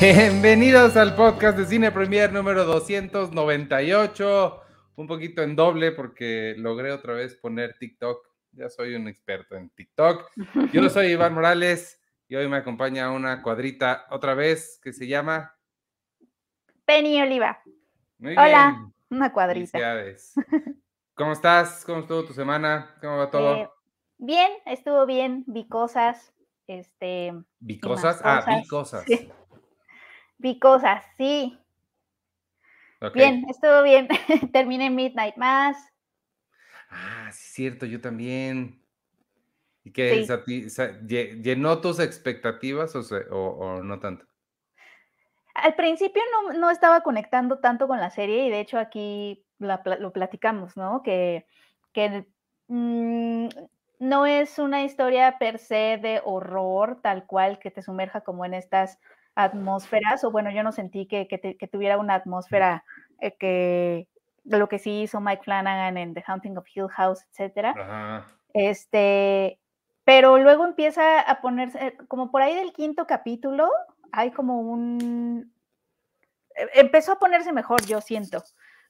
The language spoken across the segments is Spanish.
Bienvenidos al podcast de Cine Premier número 298. Un poquito en doble porque logré otra vez poner TikTok. Ya soy un experto en TikTok. Yo soy Iván Morales y hoy me acompaña una cuadrita otra vez que se llama Penny Oliva. Muy Hola, bien. una cuadrita. Felicidades. ¿Cómo estás? ¿Cómo estuvo tu semana? ¿Cómo va todo? Eh, bien, estuvo bien, vi cosas, este, ¿Vi cosas? Ah, vi cosas. cosas. Sí. Vi cosas, sí, Ok. bien, estuvo bien. Terminé Midnight Mass, Ah, sí, es cierto, yo también. ¿Y qué? Sí. ¿Llenó tus expectativas o, se- o- o no tanto? Al principio no, no estaba conectando tanto con la serie y de hecho aquí la lo platicamos, ¿no? Que, que mm, no es una historia per se de horror tal cual que te sumerja como en estas atmósferas, o bueno, yo no sentí que, que te- que tuviera una atmósfera eh, que lo que sí hizo Mike Flanagan en The Haunting of Hill House, etcétera. Ajá. Este, pero luego empieza a ponerse, eh, como por ahí del quinto capítulo, hay como un... eh, Empezó a ponerse mejor, yo siento,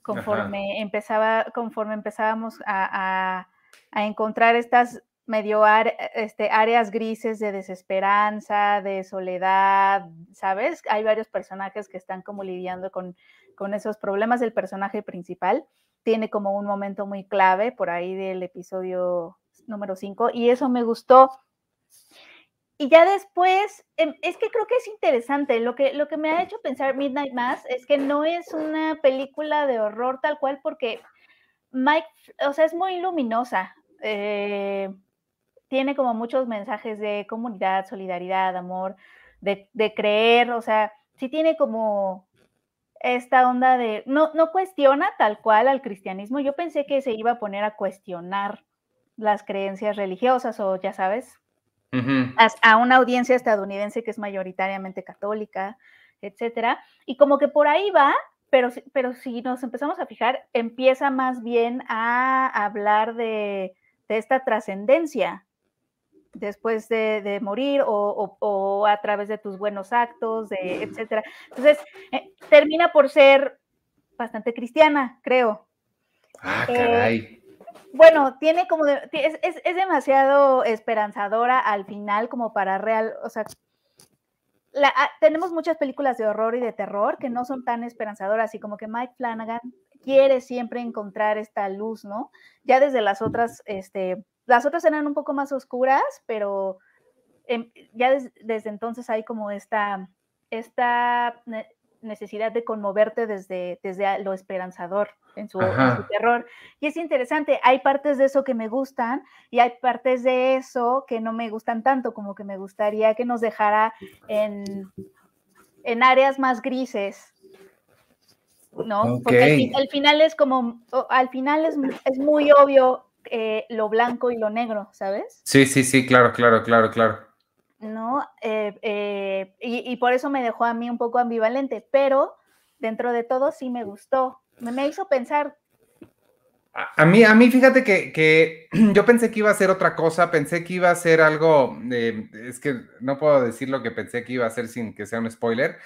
conforme empezaba, conforme empezábamos a, a- a encontrar estas medio este, áreas grises de desesperanza, de soledad, ¿sabes? Hay varios personajes que están como lidiando con, con esos problemas. El personaje principal tiene como un momento muy clave por ahí del episodio número 5 y eso me gustó. Y ya después, em, es que creo que es interesante, lo que, lo que me ha hecho pensar Midnight Mass es que no es una película de horror tal cual porque Mike, o sea, es muy luminosa, eh, tiene como muchos mensajes de comunidad, solidaridad, amor, de, de creer, o sea, sí tiene como esta onda de, no, no cuestiona tal cual al cristianismo, yo pensé que se iba a poner a cuestionar las creencias religiosas o ya sabes, a, a una audiencia estadounidense que es mayoritariamente católica, etcétera, y como que por ahí va, pero, si- pero si nos empezamos a fijar, empieza más bien a hablar de, de esta trascendencia después de, de morir o, o- o a través de tus buenos actos, de, etcétera. Entonces, eh, termina por ser bastante cristiana, creo. Ah, Eh, caray. Bueno, tiene como, de- es, es- es demasiado esperanzadora al final como para real, o sea, la- ah, tenemos muchas películas de horror y de terror que no son tan esperanzadoras y como que Mike Flanagan quiere siempre encontrar esta luz, ¿no? Ya desde las otras, este, las otras eran un poco más oscuras, pero em, ya des- desde entonces hay como esta, esta ne- necesidad de conmoverte desde, desde lo esperanzador en su, en su Ajá. terror. Y es interesante, hay partes de eso que me gustan y hay partes de eso que no me gustan tanto, como que me gustaría que nos dejara en, en áreas más grises. ¿No? Porque al, fin- al final es como, al final es, es muy obvio eh, lo blanco y lo negro, ¿sabes? Sí, sí, sí, claro, claro, claro, claro. ¿no? Eh, eh, y, y por eso me dejó a mí un poco ambivalente, pero dentro de todo sí me gustó. Me, me hizo pensar, A, a mí, a mí, fíjate que, que yo pensé que iba a ser otra cosa, pensé que iba a ser algo, es que no puedo decir lo que pensé que iba a ser sin que sea un spoiler,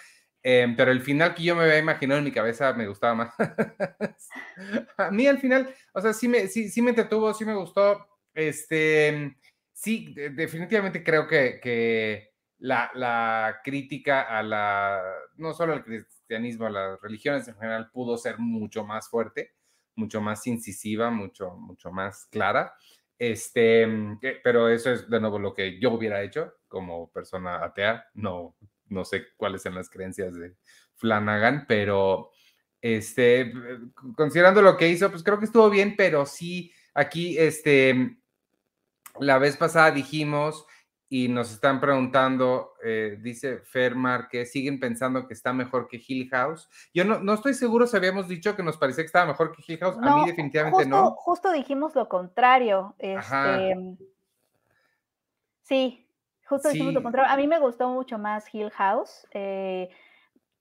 eh, pero el final que yo me había imaginado en mi cabeza me gustaba más. a mí al final, o sea, sí me, sí, sí me entretuvo, sí me gustó, este, sí, de- definitivamente creo que, que la, la crítica a la, no solo al cristianismo, a las religiones en general pudo ser mucho más fuerte mucho más incisiva, mucho, mucho más clara. Este, que- pero eso es de nuevo lo que yo hubiera hecho como persona atea. No, no sé cuáles son las creencias de Flanagan, pero este, considerando lo que hizo, pues creo que estuvo bien, pero sí, aquí, este, la vez pasada dijimos y nos están preguntando, eh, dice Fermar, que siguen pensando que está mejor que Hill House. Yo no, no estoy seguro si habíamos dicho que nos parecía que estaba mejor que Hill House. a mí definitivamente justo, no. justo dijimos lo contrario. Ajá. Este, sí, justo lo Sí. contrario. A mí me gustó mucho más Hill House, eh,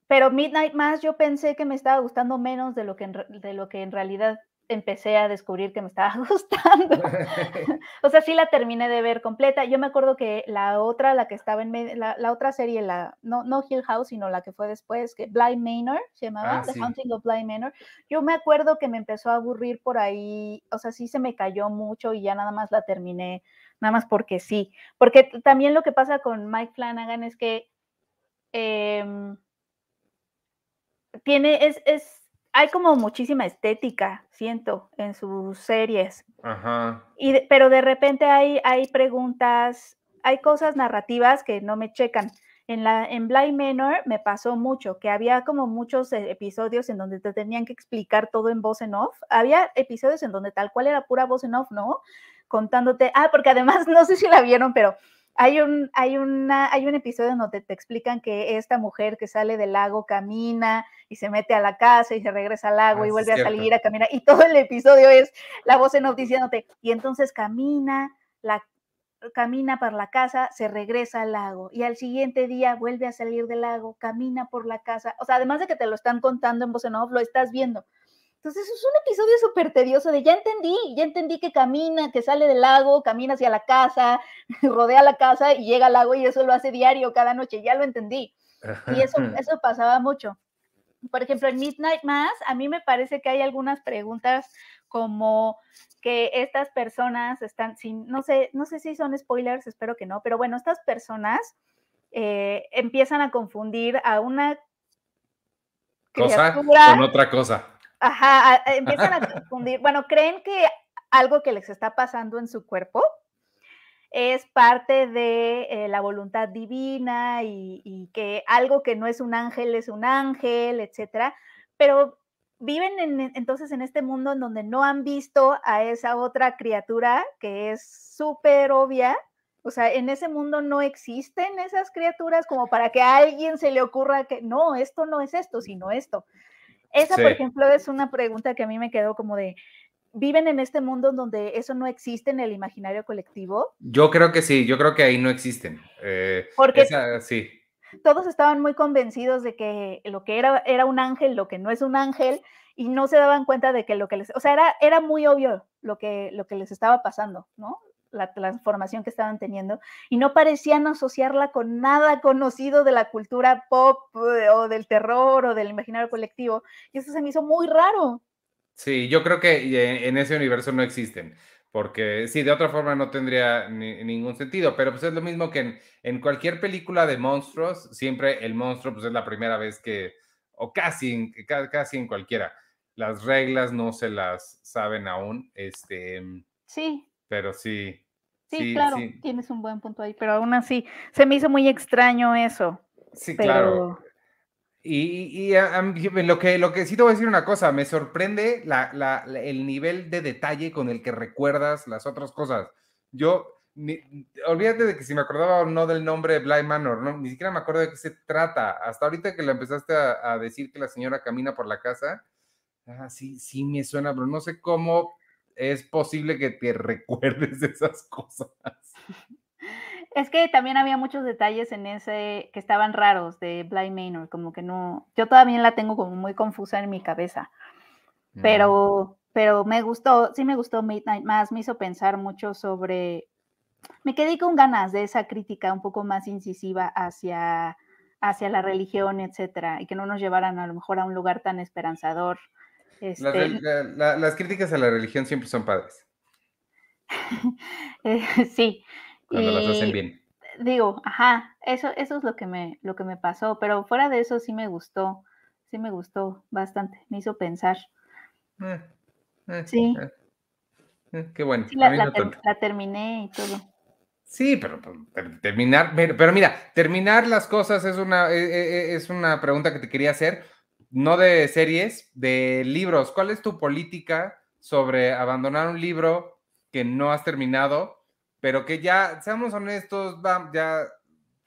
pero Midnight Mass yo pensé que me estaba gustando menos de lo que en, de lo que en realidad empecé a descubrir que me estaba gustando. o sea, sí la terminé de ver completa. Yo me acuerdo que la otra, la que estaba en medio, la, otra serie, la, no, no Hill House, sino la que fue después, que Blind Manor se llamaba, ah, The Haunting of Blind Manor. Yo me acuerdo que me empezó a aburrir por ahí, o sea, sí se me cayó mucho y ya nada más la terminé, nada más porque sí. Porque también lo que pasa con Mike Flanagan es que em, tiene, es, es hay como muchísima estética, siento, en sus series. Ajá. Y pero de repente hay, hay preguntas, hay cosas narrativas que no me checan. En, la, en Blind Manor me pasó mucho, que había como muchos eh, episodios en donde te tenían que explicar todo en voz en off. Había episodios en donde tal cual era pura voz en off, ¿no? Contándote, ah, porque además, no sé si la vieron, pero hay un, hay, una, hay un episodio donde te explican que esta mujer que sale del lago camina y se mete a la casa y se regresa al lago ah, y vuelve a salir a caminar. Y todo el episodio es la voz en off diciéndote, y entonces camina, la, camina por la casa, se regresa al lago y al siguiente día vuelve a salir del lago, camina por la casa. O sea, además de que te lo están contando en voz en off, lo estás viendo. Entonces es un episodio súper tedioso de ya entendí, ya entendí que camina, que sale del lago, camina hacia la casa, rodea la casa y llega al lago y eso lo hace diario cada noche, ya lo entendí. Y eso, eso pasaba mucho. Por ejemplo, en Midnight Mass, a mí me parece que hay algunas preguntas como que estas personas están sin, no sé, no sé si son spoilers, espero que no, pero bueno, estas personas eh, empiezan a confundir a una cosa con otra cosa. Ajá, empiezan a confundir. Bueno, creen que algo que les está pasando en su cuerpo es parte de eh, la voluntad divina y, que algo que no es un ángel es un ángel, etcétera. Pero viven entonces en este mundo en donde no han visto a esa otra criatura que es súper obvia. O sea, en ese mundo no existen esas criaturas como para que a alguien se le ocurra que no, esto no es esto, sino esto. Esa, por ejemplo, es una pregunta que a mí me quedó como de, ¿viven en este mundo donde eso no existe en el imaginario colectivo? Yo creo que sí, yo creo que ahí no existen. Eh, Porque sí. Todos estaban muy convencidos de que lo que era era un ángel, lo que no es un ángel, y no se daban cuenta de que lo que les, o sea, era, era muy obvio lo que, lo que les estaba pasando, ¿no? la transformación que estaban teniendo y no parecían asociarla con nada conocido de la cultura pop eh, o del terror o del imaginario colectivo. Y eso se me hizo muy raro. Sí, yo creo que en ese universo no existen, porque sí, de otra forma no tendría ningún sentido, pero pues es lo mismo que en, en, cualquier película de monstruos, siempre el monstruo pues es la primera vez que, o casi, casi en cualquiera, las reglas no se las saben aún, este... Sí, pero sí. Sí, claro, tienes un buen punto ahí, pero aún así se me hizo muy extraño eso. Sí, claro. Y, lo, que, lo que sí te voy a decir una cosa, me sorprende la, el nivel de detalle con el que recuerdas las otras cosas. Yo, olvídate de que si me acordaba o no del nombre de Blind Manor, ¿no? ni siquiera me acuerdo de qué se trata. Hasta ahorita que le empezaste a, a decir que la señora camina por la casa, ah, sí, sí me suena, pero no sé cómo es posible que te recuerdes de esas cosas. Es que también había muchos detalles en ese que estaban raros de Blind Manor, como que no, yo todavía la tengo como muy confusa en mi cabeza, pero, pero me gustó, sí me gustó Midnight más, me hizo pensar mucho sobre, me quedé con ganas de esa crítica un poco más incisiva hacia, hacia la religión, etcétera, y que no nos llevaran a lo mejor a un lugar tan esperanzador este las críticas a la religión siempre son padres. Eh, sí. Cuando las hacen bien. Digo, ajá, eso, eso es lo que, me, lo que me pasó, pero fuera de eso sí me gustó, sí me gustó bastante, me hizo pensar. Eh, eh, sí. qué bueno. la, terminé y todo. Sí, pero, terminar, pero, mira, terminar las cosas es una, es una pregunta que te quería hacer no de series, de libros. ¿Cuál es tu política sobre abandonar un libro que no has terminado, pero que ya, seamos honestos, va, ya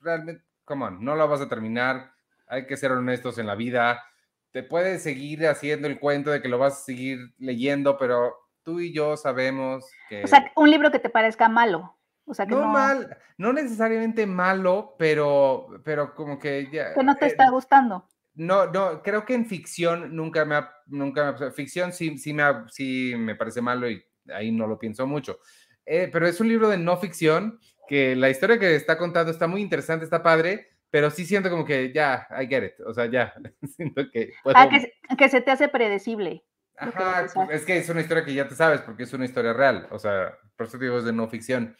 realmente, come on, no lo vas a terminar, hay que ser honestos en la vida. Te puedes seguir haciendo el cuento de que lo vas a seguir leyendo, pero tú y yo sabemos que... O sea, un libro que te parezca malo. O sea, que no, mal, no necesariamente malo, pero, pero como que ya... Que no te está gustando no, no, creo que en ficción nunca me ha, nunca me, ficción sí, sí me, sí me parece malo y ahí no lo pienso mucho. Eh, pero es un libro de no ficción que la historia que está contando está muy interesante, está padre, pero sí siento como que ya, I get it, o sea, ya, siento que... Ah, que, se te hace predecible. Ajá, es que es una historia que ya te sabes porque es una historia real, o sea, por eso digo es de no ficción.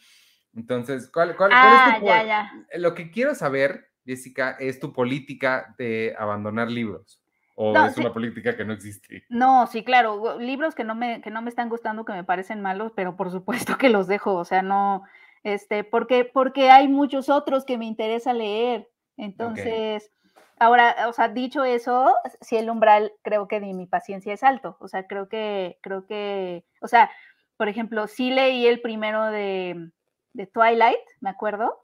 Entonces, ¿cuál, cuál, ah, es tu, ya, ya. Lo que quiero saber, Jessica, es tu política de abandonar libros. ¿O es una política que no existe? No, sí, claro. Libros que no, me, que no me están gustando, que me parecen malos, pero por supuesto que los dejo. O sea, no, este, porque, porque hay muchos otros que me interesa leer. Entonces, ahora, o sea, dicho eso, si el umbral creo que de mi paciencia es alto. O sea, creo que, creo que, o sea, por ejemplo, sí leí el primero de, de Twilight, me acuerdo.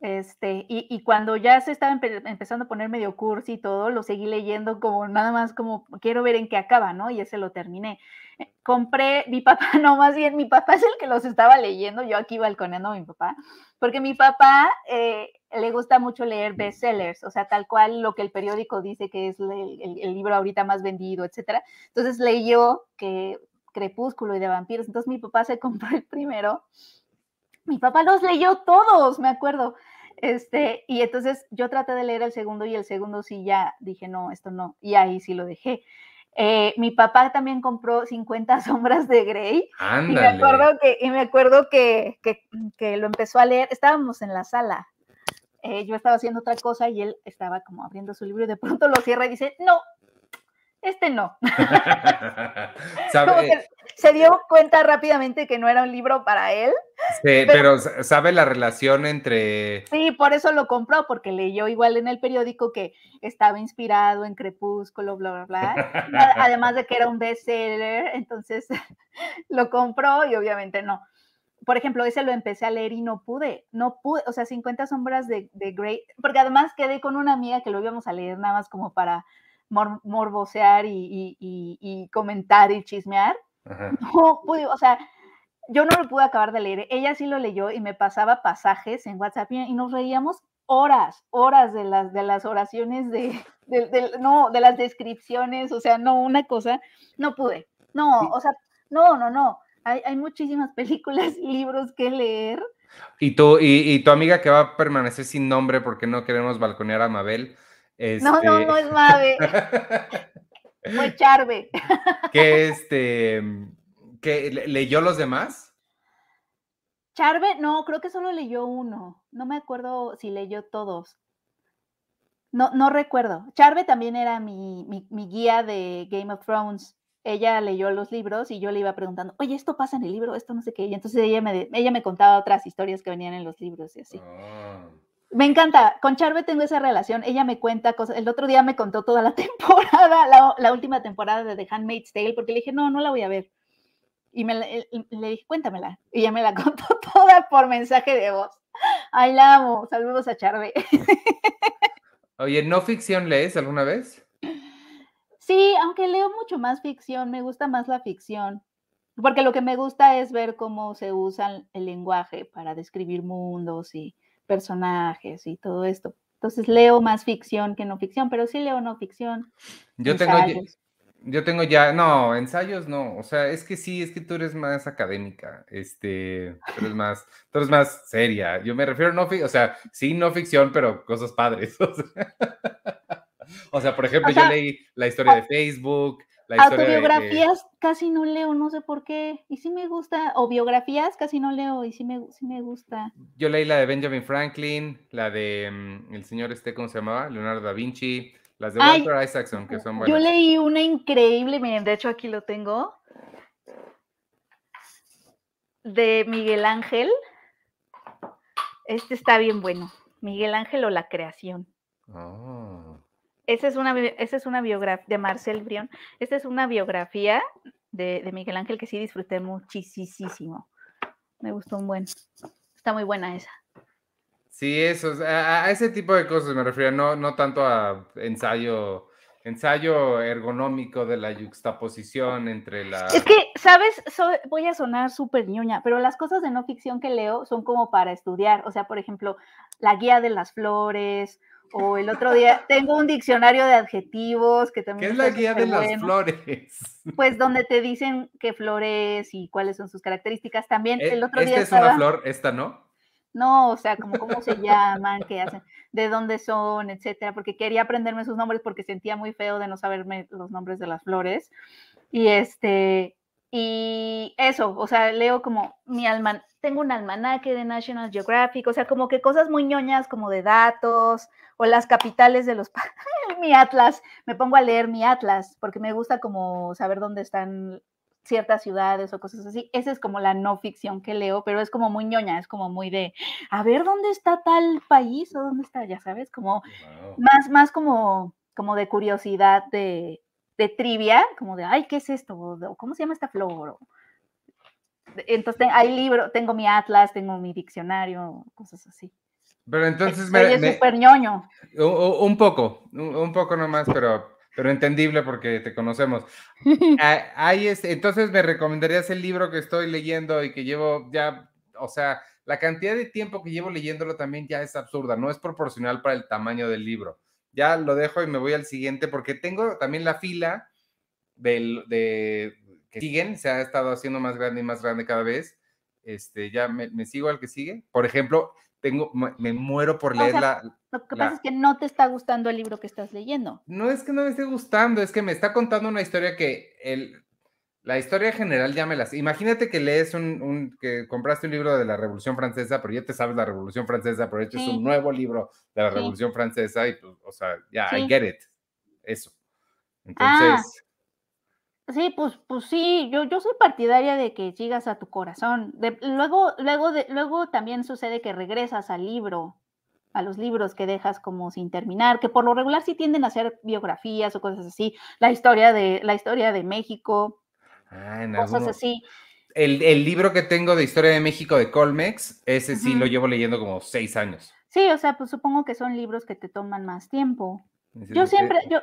Este, y, cuando ya se estaba empezando a poner medio cursi y todo, lo seguí leyendo como nada más como quiero ver en qué acaba, ¿no? Y ese lo terminé. Eh, compré, mi papá, no, más bien mi papá es el que los estaba leyendo, yo aquí balconeando a mi papá, porque mi papá eh, le gusta mucho leer bestsellers, o sea, tal cual lo que el periódico dice que es el, el libro ahorita más vendido, etcétera. Entonces leyó que Crepúsculo y de vampiros, entonces mi papá se compró el primero mi papá los leyó todos, me acuerdo. Este, y entonces yo traté de leer el segundo y el segundo sí ya dije, no, esto no, y ahí sí lo dejé. Eh, mi papá también compró 50 sombras de Grey. Y me acuerdo, que, y me acuerdo que, que, lo empezó a leer, estábamos en la sala, eh, yo estaba haciendo otra cosa y él estaba como abriendo su libro y de pronto lo cierra y dice, no, este no. se dio cuenta rápidamente que no era un libro para él. Sí, pero, sabe la relación entre... Sí, por eso lo compró, porque leyó igual en el periódico que estaba inspirado en Crepúsculo, bla, bla, bla. Además de que era un bestseller, entonces lo compró y obviamente no. Por ejemplo, ese lo empecé a leer y no pude, no pude, o sea, 50 sombras de, de Grey, porque además quedé con una amiga que lo íbamos a leer nada más como para morbosear y, comentar y chismear. No pude, o sea, yo no lo pude acabar de leer. Ella sí lo leyó y me pasaba pasajes en WhatsApp y nos reíamos horas, horas de las, de las oraciones, de, no, de las descripciones, o sea, no, una cosa, no pude. No, o sea, no, no, no. Hay, hay muchísimas películas y libros que leer. Y tu, y tu amiga que va a permanecer sin nombre porque no queremos balconear a Mabel, no, no, no es Mave. Fue Charve. ¿Qué este, que leyó los demás? Charve, no, creo que solo leyó uno. No me acuerdo si leyó todos. No, no recuerdo. Charve también era mi, guía de Game of Thrones. Ella leyó los libros y yo le iba preguntando, oye, esto pasa en el libro, esto no sé qué. Y entonces ella me, ella me contaba otras historias que venían en los libros y así. Ah. Me encanta, con Charve tengo esa relación, ella me cuenta cosas, el otro día me contó toda la temporada, la, última temporada de The Handmaid's Tale, porque le dije, no, no la voy a ver. Y me le dije, cuéntamela. Y ella me la contó toda por mensaje de voz. Ay, la amo. Saludos a Charve. Oye, ¿no ficción lees alguna vez? Sí, aunque leo mucho más ficción, me gusta más la ficción. Porque lo que me gusta es ver cómo se usa el lenguaje para describir mundos y, personajes y todo esto. Entonces leo más ficción que no ficción, pero sí leo no ficción. Yo tengo, yo tengo ya, no, ensayos no, o sea, es que sí, es que tú eres más académica, este, tú eres más, tú eres más seria. Yo me refiero a no, o sea, sí, no ficción, pero cosas padres. O sea, por ejemplo, yo leí la historia de Facebook, Autobiografías casi no leo, no sé por qué. Y sí me gusta. O biografías casi no leo y sí me, sí me gusta. Yo leí la de Benjamin Franklin, la de mm, el señor este, ¿cómo se llamaba? Leonardo da Vinci, las de Walter Isaacson, que son buenas. Yo leí una increíble, miren, de hecho aquí lo tengo. De Miguel Ángel. Este está bien bueno. Miguel Ángel o la creación. Oh. Esa es una, esa es una biografía de Marcel Brion. Esta es una biografía de, Miguel Ángel que sí disfruté muchísimo. Me gustó un buen. Está muy buena esa. Sí, eso, a, ese tipo de cosas me refiero, no, no tanto a ensayo, ensayo ergonómico de la yuxtaposición entre la... Es que, ¿sabes? voy a sonar súper ñoña, pero las cosas de no ficción que leo son como para estudiar, o sea, por ejemplo, la guía de las flores O el otro día tengo un diccionario de adjetivos que también. ¿Qué es la guía de las flores? Pues donde te dicen qué flores y cuáles son sus características. También el otro día. Esta es una flor, esta no. No, o sea, como cómo se llaman, qué hacen, de dónde son, etcétera, porque quería aprenderme sus nombres porque sentía muy feo de no saberme los nombres de las flores. Y este, y eso, o sea, leo como mi alma, tengo un almanaque de National Geographic, o sea, como que cosas muy ñoñas como de datos o las capitales de los mi atlas, me pongo a leer mi atlas porque me gusta como saber dónde están ciertas ciudades o cosas así. Esa es como la no ficción que leo, pero es como muy ñoña, es como muy de, a ver dónde está tal país o dónde está, ya sabes, como más, más como, como de curiosidad de, de, trivia, como de, ay, ¿qué es esto? O, ¿Cómo se llama esta flor? entonces hay libro, tengo mi atlas, tengo mi diccionario, cosas así. Pero entonces me... Oye, súper ñoño. Un, poco, un poco nomás, pero pero entendible porque te conocemos. Ahí es, entonces me recomendarías el libro que estoy leyendo y que llevo ya, o sea, la cantidad de tiempo que llevo leyéndolo también ya es absurda, no es proporcional para el tamaño del libro. Ya lo dejo y me voy al siguiente porque tengo también la fila del, de que siguen, se ha estado haciendo más grande y más grande cada vez. Este, ya me, me sigo al que sigue. Por ejemplo, tengo, me muero por leer la. Lo que pasa es que no te está gustando el libro que estás leyendo. No es que no me esté gustando, es que me está contando una historia que el, la historia general ya me las. Imagínate que lees un, que compraste un libro de la Revolución Francesa, pero ya te sabes la Revolución Francesa, pero hecho es un nuevo libro de la Revolución Francesa y pues, o sea, ya, I get it. Eso. Ah, Entonces. Sí, pues, pues sí, yo, yo soy partidaria de que sigas a tu corazón. luego, luego, de, luego también sucede que regresas al libro, a los libros que dejas como sin terminar, que por lo regular sí tienden a ser biografías o cosas así, la historia de, la historia de México, ah, cosas así. El, libro que tengo de historia de México de Colmex, ese sí lo llevo leyendo como seis años. Sí, o sea, pues supongo que son libros que te toman más tiempo. Yo siempre, yo,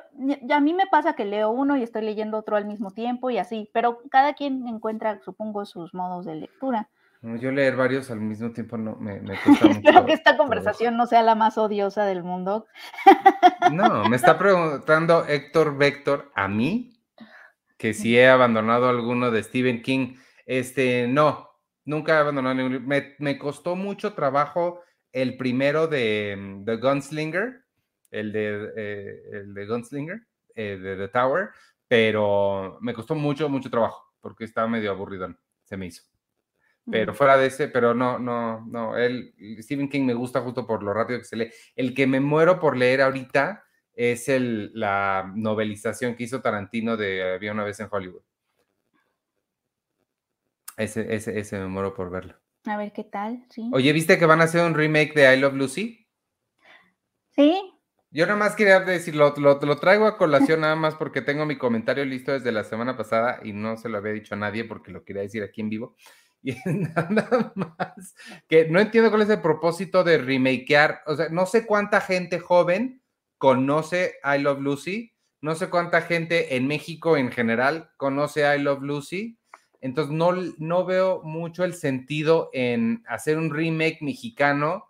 a mí me pasa que leo uno y estoy leyendo otro al mismo tiempo y así, pero cada quien encuentra, supongo, sus modos de lectura. Yo leer varios al mismo tiempo no me, me cuesta Espero que esta conversación no sea la más odiosa del mundo. No, me está preguntando Héctor Vector a mí que si he abandonado alguno de Stephen King. Este, no, nunca he abandonado ninguno. Me, me costó mucho trabajo el primero de The Gunslinger el de, eh, el de Gunslinger, eh, de The Tower, pero me costó mucho, mucho trabajo, porque estaba medio aburrido, se me hizo. Pero fuera de ese, pero no, no, no, el Stephen King me gusta justo por lo rápido que se lee. El que me muero por leer ahorita es el, la novelización que hizo Tarantino de Había una vez en Hollywood. Ese, ese, ese me muero por verlo. A ver qué tal, sí. Oye, ¿viste que van a hacer un remake de I Love Lucy? Sí, yo nada más quería decir, lo, lo, traigo a colación nada más porque tengo mi comentario listo desde la semana pasada y no se lo había dicho a nadie porque lo quería decir aquí en vivo. Y nada más que no entiendo cuál es el propósito de remakear, o sea, no sé cuánta gente joven conoce I Love Lucy, no sé cuánta gente en México en general conoce I Love Lucy, entonces no, no veo mucho el sentido en hacer un remake mexicano,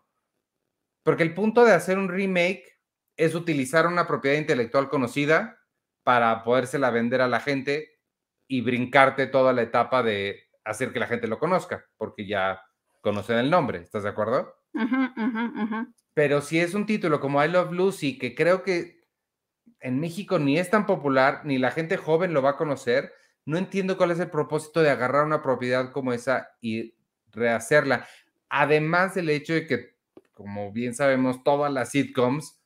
porque el punto de hacer un remake es utilizar una propiedad intelectual conocida para podérsela vender a la gente y brincarte toda la etapa de hacer que la gente lo conozca, porque ya conocen el nombre, ¿estás de acuerdo? Pero si es un título como I Love Lucy, que creo que en México ni es tan popular, ni la gente joven lo va a conocer, no entiendo cuál es el propósito de agarrar una propiedad como esa y rehacerla. Además del hecho de que, como bien sabemos, todas las sitcoms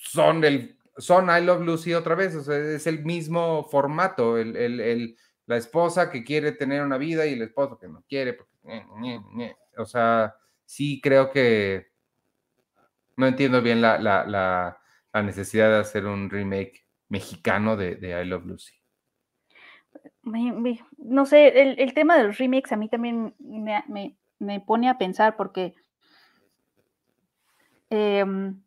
son el son I Love Lucy otra vez, o sea, es el mismo formato, el, la esposa que quiere tener una vida y el esposo que no quiere, o sea, sí creo que no entiendo bien la, necesidad de hacer un remake mexicano de, I Love Lucy. No sé, el, tema de los remakes a mí también me, pone a pensar porque em,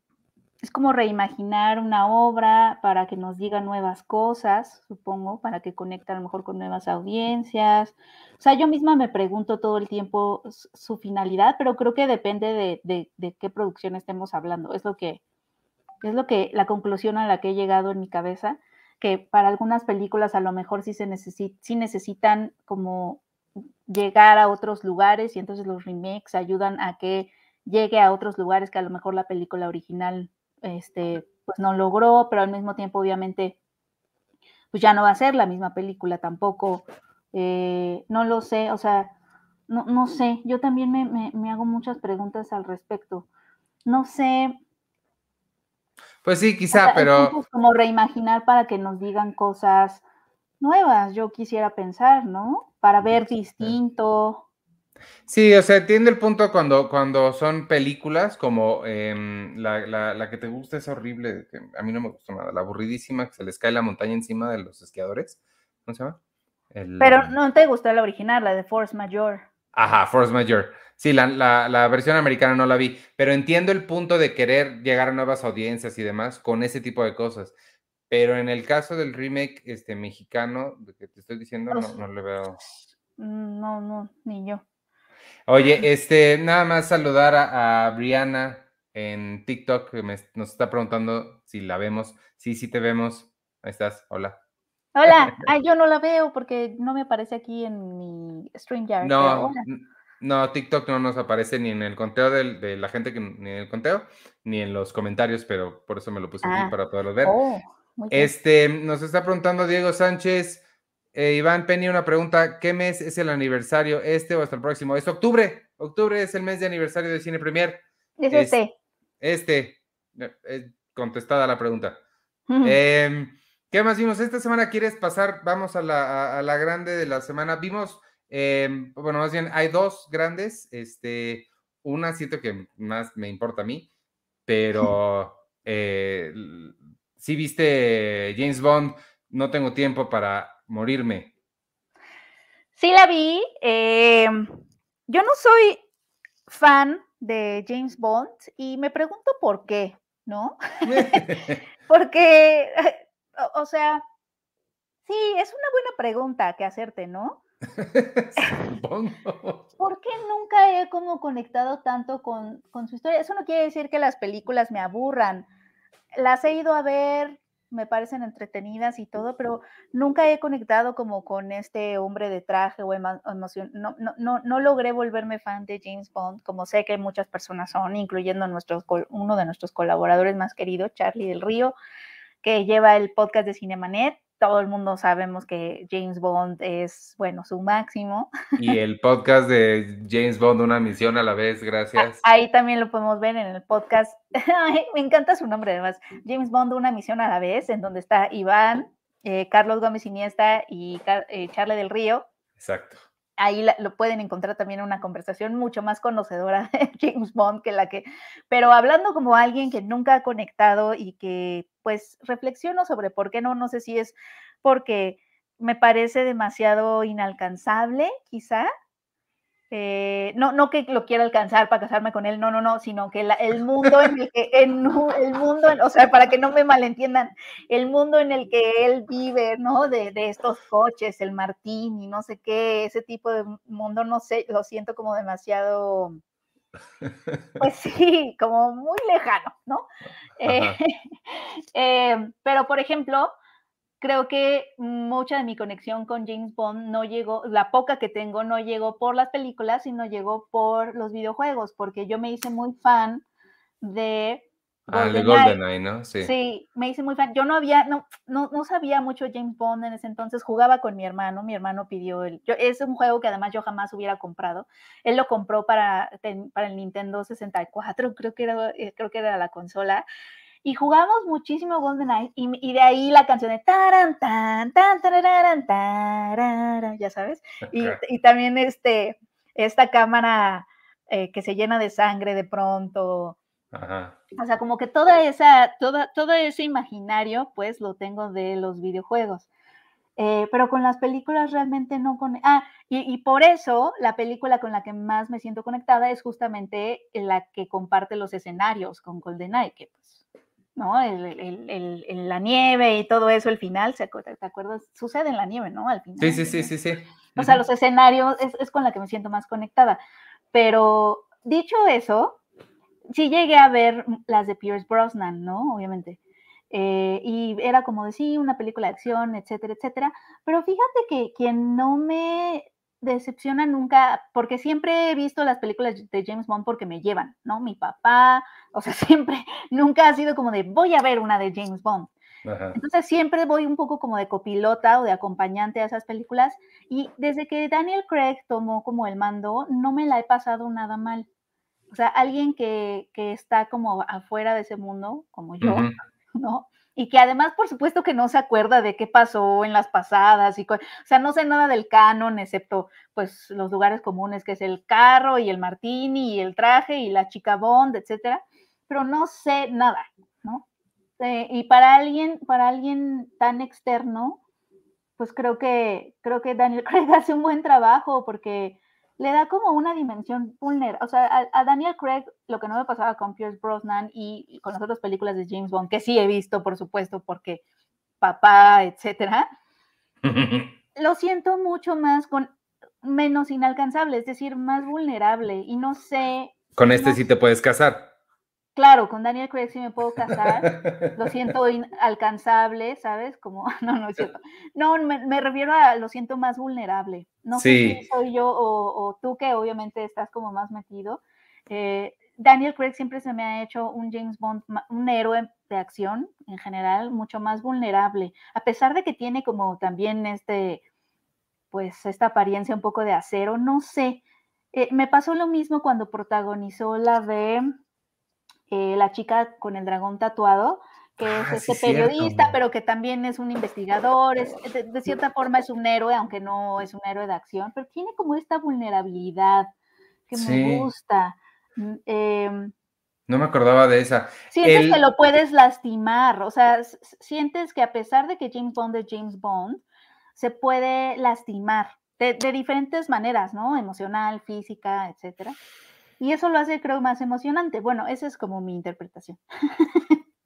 es como reimaginar una obra para que nos diga nuevas cosas, supongo, para que conecte a lo mejor con nuevas audiencias. O sea, yo misma me pregunto todo el tiempo su finalidad, pero creo que depende de, qué producción estemos hablando. Es lo que, Es lo que, la conclusión a la que he llegado en mi cabeza, que para algunas películas a lo mejor sí se sí necesitan como llegar a otros lugares y entonces los remakes ayudan a que llegue a otros lugares que a lo mejor la película original este, pues no logró, pero al mismo tiempo obviamente pues ya no va a ser la misma película tampoco. Eh, no lo sé, o sea, no, no sé, yo también me, me, hago muchas preguntas al respecto. No sé. Pues sí, quizá, pero... Como reimaginar para que nos digan cosas nuevas, yo quisiera pensar, ¿no? Para ver distinto. Sí, o sea, entiendo el punto cuando, cuando son películas como em, la, que te gusta es horrible, que a mí no me gustó nada, la aburridísima que se les cae la montaña encima de los esquiadores. ¿Cómo se llama? Pero no te gustó la original, la de Force Major. Ajá, Force Major. Sí, la, la, versión americana no la vi, pero entiendo el punto de querer llegar a nuevas audiencias y demás con ese tipo de cosas. Pero en el caso del remake este, mexicano, de que te estoy diciendo, no, no le veo. No, no, ni yo. Oye, este, nada más saludar a, Brianna en TikTok, que nos está preguntando si la vemos. Sí, sí te vemos. Ahí estás. Hola. Hola. Ay, yo no la veo porque no me aparece aquí en mi StreamYard. No, no, TikTok no nos aparece ni en el conteo de, la gente, que, ni en el conteo, ni en los comentarios, pero por eso me lo puse aquí ah. para poderlo ver. Oh, este, nos está preguntando Diego Sánchez. Eh, Iván Penny, una pregunta. ¿Qué mes es el aniversario? ¿Este o hasta el próximo? Es octubre. Octubre es el mes de aniversario de Cine Premier. Es este. Este. Eh, contestada la pregunta. Em, ¿Qué más vimos? Esta semana quieres pasar, vamos a la, grande de la semana. Vimos, em, bueno, más bien hay dos grandes. Este, una siento que más me importa a mí, pero eh, si viste James Bond, no tengo tiempo para morirme. Sí la vi. Eh, yo no soy fan de James Bond y me pregunto por qué, ¿no? Porque, o, sea, sí, es una buena pregunta que hacerte, ¿no? ¿Por qué nunca he como conectado tanto con, con, su historia? Eso no quiere decir que las películas me aburran. Las he ido a ver me parecen entretenidas y todo, pero nunca he conectado como con este hombre de traje o emoción. No, no, no, no logré volverme fan de James Bond, como sé que muchas personas son, incluyendo nuestros, uno de nuestros colaboradores más queridos, Charlie del Río, que lleva el podcast de Cinemanet todo el mundo sabemos que James Bond es, bueno, su máximo. Y el podcast de James Bond, una misión a la vez, gracias. Ahí también lo podemos ver en el podcast. me encanta su nombre además. James Bond, una misión a la vez, en donde está Iván, eh, Carlos Gómez Iniesta y eh, Charlie del Río. Exacto ahí lo pueden encontrar también una conversación mucho más conocedora de James Bond que la que, pero hablando como alguien que nunca ha conectado y que pues reflexiono sobre por qué no, no sé si es porque me parece demasiado inalcanzable, quizá, eh, no, no que lo quiera alcanzar para casarme con él, no, no, no, sino que el mundo en el que, en, el mundo, o sea, para que no me malentiendan, el mundo en el que él vive, ¿no? De, de estos coches, el Martín y no sé qué, ese tipo de mundo, no sé, lo siento como demasiado, pues sí, como muy lejano, ¿no? Eh, eh, pero, por ejemplo, creo que mucha de mi conexión con James Bond no llegó, la poca que tengo no llegó por las películas, sino llegó por los videojuegos, porque yo me hice muy fan de... Ah, de GoldenEye, ¿no? Sí. sí. me hice muy fan. Yo no había, no, no, no, sabía mucho James Bond en ese entonces, jugaba con mi hermano, mi hermano pidió el, yo, es un juego que además yo jamás hubiera comprado, él lo compró para, para el Nintendo 64, creo que era, eh, creo que era la consola, y jugamos muchísimo GoldenEye y, y de ahí la canción de taran, tan, tan, tararan, tarara, ya sabes. Y, y, también este, esta cámara eh, que se llena de sangre de pronto. Ajá. O sea, como que toda esa, toda, todo ese imaginario, pues lo tengo de los videojuegos. Eh, pero con las películas realmente no con... Ah, y, y, por eso la película con la que más me siento conectada es justamente la que comparte los escenarios con GoldenEye, que pues ¿no? El, la nieve y todo eso, el final, ¿te acuerdas? Sucede en la nieve, ¿no? Al final. Sí, sí, sí, sí, sí. O sea, los escenarios es, con la que me siento más conectada. Pero dicho eso, sí llegué a ver las de Pierce Brosnan, ¿no? Obviamente. Eh, y era como decir una película de acción, etcétera, etcétera. Pero fíjate que quien no me decepciona nunca, porque siempre he visto las películas de James Bond porque me llevan, ¿no? Mi papá, o sea, siempre, nunca ha sido como de voy a ver una de James Bond. Entonces siempre voy un poco como de copilota o de acompañante a esas películas y desde que Daniel Craig tomó como el mando, no me la he pasado nada mal. O sea, alguien que, que está como afuera de ese mundo, como yo, ¿no? y que además, por supuesto, que no se acuerda de qué pasó en las pasadas, y o sea, no sé nada del canon, excepto pues los lugares comunes, que es el carro y el martini y el traje y la chica Bond, etcétera, pero no sé nada, ¿no? Eh, y para alguien, para alguien tan externo, pues creo que, creo que Daniel Craig hace un buen trabajo porque le da como una dimensión vulnerable. O sea, a, Daniel Craig, lo que no me pasaba con Pierce Brosnan y, con las otras películas de James Bond, que sí he visto, por supuesto, porque papá, etcétera, lo siento mucho más con menos inalcanzable, es decir, más vulnerable. Y no sé. Con este sí te puedes casar. Claro, con Daniel Craig sí me puedo casar, lo siento inalcanzable, ¿sabes? Como, no, no es cierto. No, me, refiero a lo siento más vulnerable. No sé si soy yo o, tú que obviamente estás como más metido. Eh, Daniel Craig siempre se me ha hecho un James Bond, un héroe de acción en general, mucho más vulnerable, a pesar de que tiene como también este, pues esta apariencia un poco de acero, no sé. Eh, me pasó lo mismo cuando protagonizó la de eh, la chica con el dragón tatuado, que es ah, este periodista, pero que también es un investigador, es, de, cierta forma es un héroe, aunque no es un héroe de acción, pero tiene como esta vulnerabilidad que me gusta. Mm, em, no me acordaba de esa. Sientes que lo puedes lastimar, o sea, sientes que a pesar de que James Bond es James Bond, se puede lastimar de, de diferentes maneras, ¿no? Emocional, física, etcétera. Y eso lo hace, creo, más emocionante. Bueno, esa es como mi interpretación.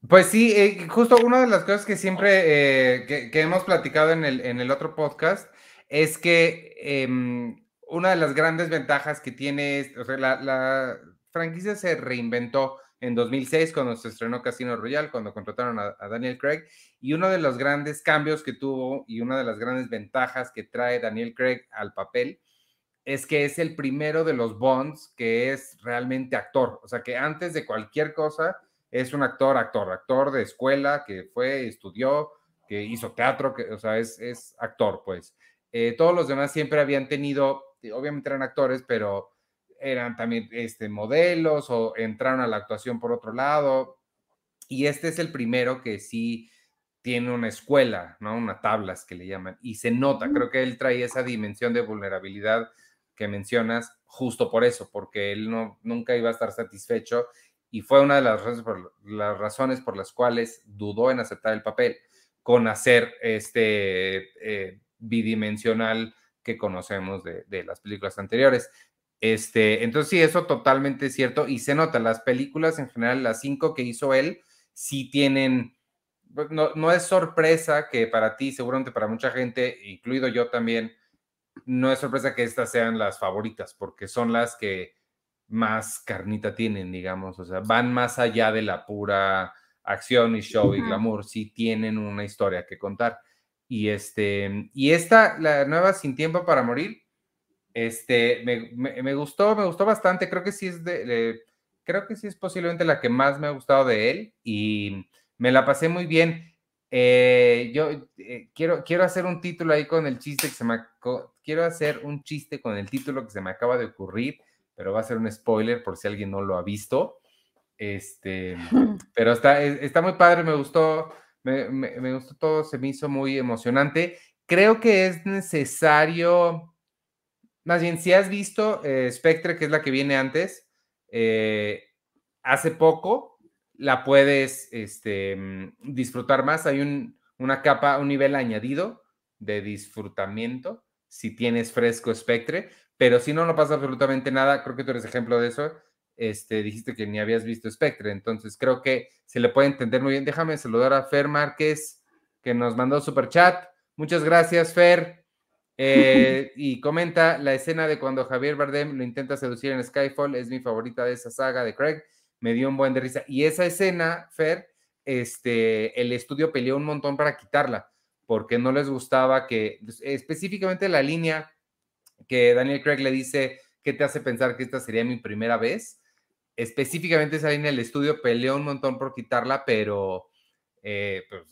Pues sí, eh, justo una de las cosas que siempre eh, que, hemos platicado en el, en el otro podcast es que em, una de las grandes ventajas que tiene, o la, franquicia se reinventó en 2006 cuando se estrenó Casino Royale, cuando contrataron a, a, Daniel Craig, y uno de los grandes cambios que tuvo y una de las grandes ventajas que trae Daniel Craig al papel es que es el primero de los Bonds que es realmente actor. O sea, que antes de cualquier cosa es un actor, actor, actor de escuela que fue, estudió, que hizo teatro, que, o sea, es, es actor, pues. Eh, todos los demás siempre habían tenido, obviamente eran actores, pero eran también este, modelos o entraron a la actuación por otro lado. Y este es el primero que sí tiene una escuela, ¿no? Una tablas que le llaman. Y se nota, creo que él trae esa dimensión de vulnerabilidad que mencionas justo por eso, porque él no, nunca iba a estar satisfecho y fue una de las razones por, las cuales dudó en aceptar el papel con hacer este eh, bidimensional que conocemos de, las películas anteriores. Este, entonces sí, eso totalmente es cierto y se nota, las películas en general, las cinco que hizo él, sí tienen, pues, no, no es sorpresa que para ti, seguramente para mucha gente, incluido yo también, no es sorpresa que estas sean las favoritas, porque son las que más carnita tienen, digamos, o sea, van más allá de la pura acción y show y glamour, sí tienen una historia que contar. Y este, y esta, la nueva Sin Tiempo para Morir, este, me, gustó, me gustó bastante, creo que sí es de, creo que sí es posiblemente la que más me ha gustado de él y me la pasé muy bien. Eh, yo eh, quiero, quiero hacer un título ahí con el chiste que se me quiero hacer un chiste con el título que se me acaba de ocurrir, pero va a ser un spoiler por si alguien no lo ha visto. Este, pero está, está muy padre, me gustó, me, gustó todo, se me hizo muy emocionante. Creo que es necesario, más bien, si has visto eh, Spectre, que es la que viene antes, hace poco, la puedes este, mm, disfrutar más. Hay un, una capa, un nivel añadido de disfrutamiento si tienes fresco Spectre, pero si no, no pasa absolutamente nada. Creo que tú eres ejemplo de eso. Este, dijiste que ni habías visto Spectre, entonces creo que se le puede entender muy bien. Déjame saludar a Fer Márquez, que nos mandó super chat. Muchas gracias, Fer. Eh, y comenta la escena de cuando Javier Bardem lo intenta seducir en Skyfall, es mi favorita de esa saga de Craig. Me dio un buen de risa. Y esa escena, Fer, este, el estudio peleó un montón para quitarla, porque no les gustaba que, pues, específicamente la línea que Daniel Craig le dice, ¿qué te hace pensar que esta sería mi primera vez? Específicamente esa línea, el estudio peleó un montón por quitarla, pero eh, pues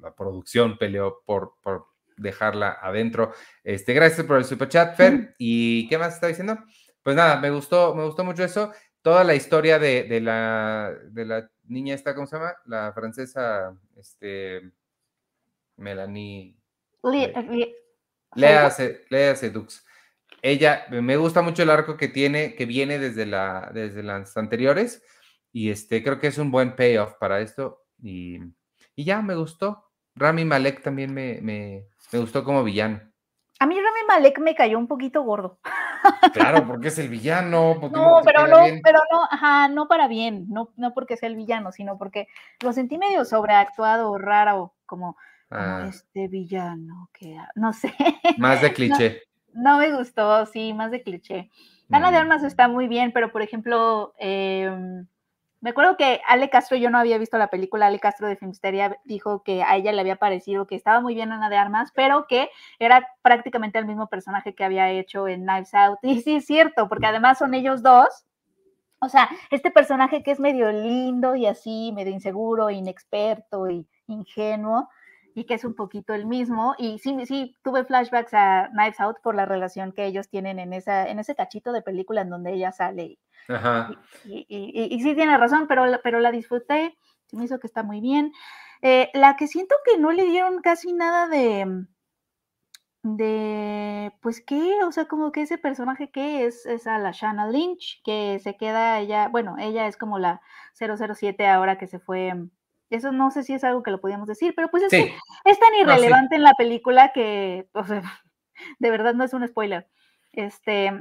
la producción peleó por, por dejarla adentro. Este, gracias por el super chat, Fer. ¿Y qué más está diciendo? Pues nada, me gustó, me gustó mucho eso. Toda la historia de, la, de la niña esta, ¿cómo se llama? La francesa, este, Melanie. Lea, Lea Sedux. Ella, me gusta mucho el arco que tiene, que viene desde, la, desde las anteriores. Y este, creo que es un buen payoff para esto. Y, y ya, me gustó. Rami Malek también me, me, me gustó como villano. A mí Rami Malek me cayó un poquito gordo. Claro, porque es el villano. No, pero no, pero no, ajá, no para bien, no, no porque sea el villano, sino porque lo sentí medio sobreactuado, raro, como, ah. este villano, que no sé. Más de cliché. No, me gustó, sí, más de cliché. Ana de mm. Armas está muy bien, pero por ejemplo, eh, me acuerdo que Ale Castro, yo no había visto la película, Ale Castro de Filmsteria dijo que a ella le había parecido que estaba muy bien Ana de Armas, pero que era prácticamente el mismo personaje que había hecho en Knives Out. Y sí, es cierto, porque además son ellos dos. O sea, este personaje que es medio lindo y así, medio inseguro, inexperto y ingenuo, y que es un poquito el mismo. Y sí, sí, tuve flashbacks a Knives Out por la relación que ellos tienen en, esa, en ese cachito de película en donde ella sale Ajá. Y, sí tiene razón, pero, pero la disfruté, se me hizo que está muy bien. Eh, la que siento que no le dieron casi nada de, de, pues qué, o sea, como que ese personaje que es, es a la Shanna Lynch, que se queda ella, bueno, ella es como la 007 ahora que se fue, eso no sé si es algo que lo podíamos decir, pero pues es, es tan irrelevante en la película que, o sea, de verdad no es un spoiler. Este,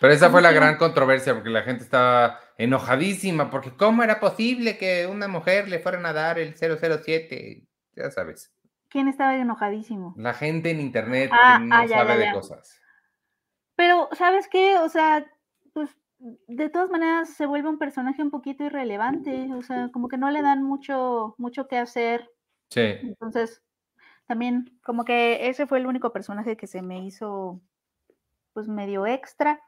pero esa fue la gran controversia porque la gente estaba enojadísima porque cómo era posible que una mujer le fueran a dar el 007, ya sabes. ¿Quién estaba enojadísimo? La gente en internet ah, que no ah, sabe de cosas. Pero, ¿sabes qué? O sea, pues de todas maneras se vuelve un personaje un poquito irrelevante, o sea, como que no le dan mucho, mucho que hacer. Sí. Entonces, también como que ese fue el único personaje que se me hizo pues medio extra.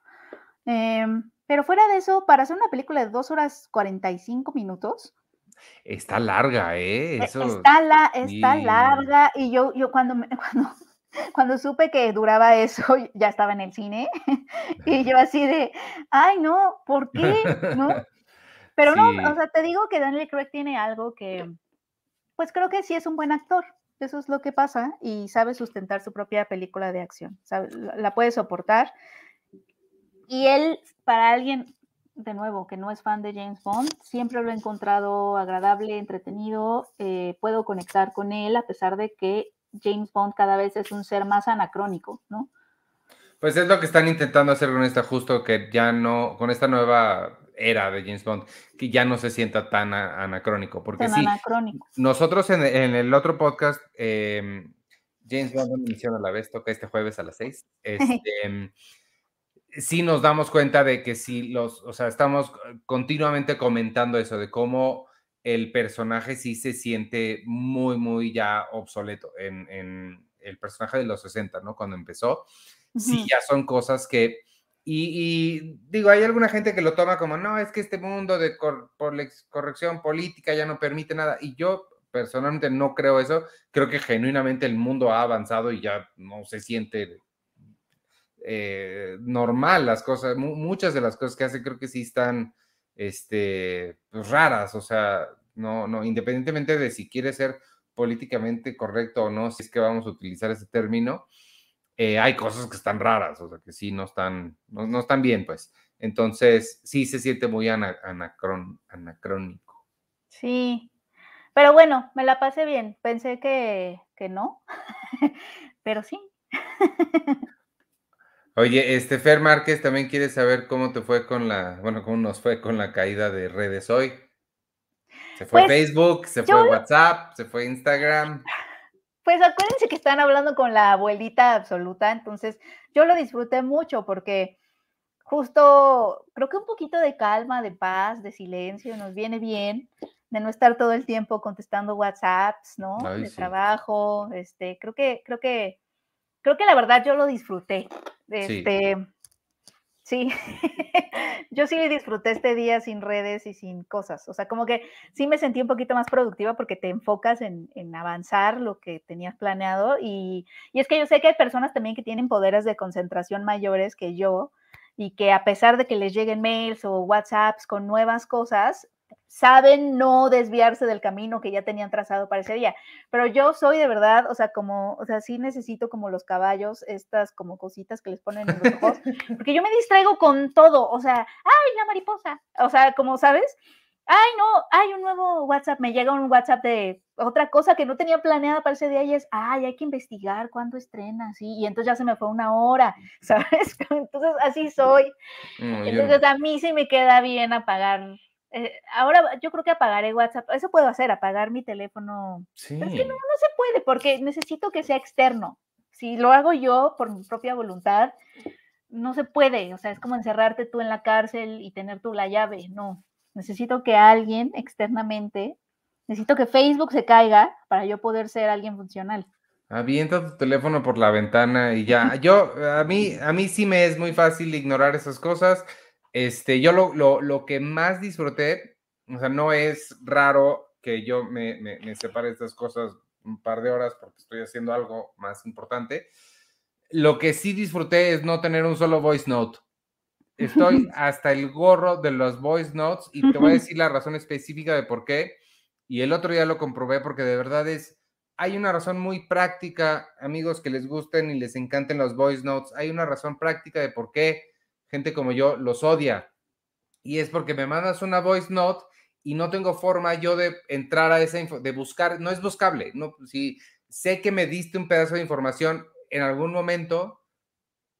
Em, pero fuera de eso, para hacer una película de 2 horas 45 minutos. Está larga, ¿eh? E, está, la, está larga. Y yo, yo cuando, cuando, cuando supe que duraba eso, ya estaba en el cine. y yo así de, ay, no, ¿por qué? ¿No? Pero no, o sea, te digo que Daniel Craig tiene algo que, pues creo que sí es un buen actor. Eso es lo que pasa y sabe sustentar su propia película de acción. la puede soportar y él, para alguien, de nuevo, que no es fan de James Bond, siempre lo he encontrado agradable, entretenido, eh, puedo conectar con él a pesar de que James Bond cada vez es un ser más anacrónico, ¿no? Pues es lo que están intentando hacer con esta, justo que ya no, con esta nueva era de James Bond, que ya no se sienta tan anacrónico. Porque sí, nosotros en, el otro podcast, em, James Bond, una emisión a la vez, toca este jueves a las seis. Este, sí nos damos cuenta de que sí los, o sea, estamos continuamente comentando eso, de cómo el personaje sí se siente muy, muy ya obsoleto en, el personaje de los 60, ¿no? Cuando empezó, sí ya son cosas que, y, digo, hay alguna gente que lo toma como, no, es que este mundo de por la corrección política ya no permite nada, y yo personalmente no creo eso, creo que genuinamente el mundo ha avanzado y ya no se siente eh, normal las cosas, muchas de las cosas que hace creo que sí están este, pues, raras, o sea, no, no, independientemente de si quiere ser políticamente correcto o no, si es que vamos a utilizar ese término, eh, hay cosas que están raras, o sea, que sí no están, no, están bien, pues. Entonces, sí se siente muy anacrónico. Sí, pero bueno, me la pasé bien. Pensé que, que no, pero sí. Oye, este Fer Márquez también quiere saber cómo te fue con la, bueno, cómo nos fue con la caída de redes hoy. Se fue pues, Facebook, se fue WhatsApp, se fue Instagram. Pues acuérdense que están hablando con la abuelita absoluta, entonces yo lo disfruté mucho porque justo, creo que un poquito de calma, de paz, de silencio, nos viene bien, de no estar todo el tiempo contestando WhatsApps, ¿no? de trabajo, este, creo que, creo que, creo que la verdad yo lo disfruté. Este, sí, yo sí disfruté este día sin redes y sin cosas. O sea, como que sí me sentí un poquito más productiva porque te enfocas en, avanzar lo que tenías planeado. Y, y, es que yo sé que hay personas también que tienen poderes de concentración mayores que yo y que a pesar de que les lleguen mails o WhatsApps con nuevas cosas, saben no desviarse del camino que ya tenían trazado para ese día. Pero yo soy de verdad, o sea, como, o sea, sí necesito como los caballos, estas como cositas que les ponen en los ojos, porque yo me distraigo con todo, o sea, ay, la mariposa, o sea, como sabes, ay, no, hay un nuevo WhatsApp, me llega un WhatsApp de otra cosa que no tenía planeada para ese día y es, ay, hay que investigar cuándo estrena, sí, y entonces ya se me fue una hora, ¿sabes? Entonces así soy. entonces a mí sí me queda bien apagar eh, ahora yo creo que apagaré WhatsApp. Eso puedo hacer, apagar mi teléfono. es que no, no se puede porque necesito que sea externo. Si lo hago yo por mi propia voluntad, no se puede. O sea, es como encerrarte tú en la cárcel y tener tú la llave. No. Necesito que alguien externamente, necesito que Facebook se caiga para yo poder ser alguien funcional. Avienta tu teléfono por la ventana y ya. Yo, a mí, a mí sí me es muy fácil ignorar esas cosas. Este, yo lo, lo, que más disfruté, o sea, no es raro que yo me, me, separe de estas cosas un par de horas porque estoy haciendo algo más importante. Lo que sí disfruté es no tener un solo voice note. Estoy hasta el gorro de los voice notes y te voy a decir la razón específica de por qué. Y el otro día lo comprobé porque de verdad es, hay una razón muy práctica, amigos que les gusten y les encanten los voice notes, hay una razón práctica de por qué gente como yo los odia. Y es porque me mandas una voice note y no tengo forma yo de entrar a esa info, de buscar, no es buscable, no, si sé que me diste un pedazo de información en algún momento,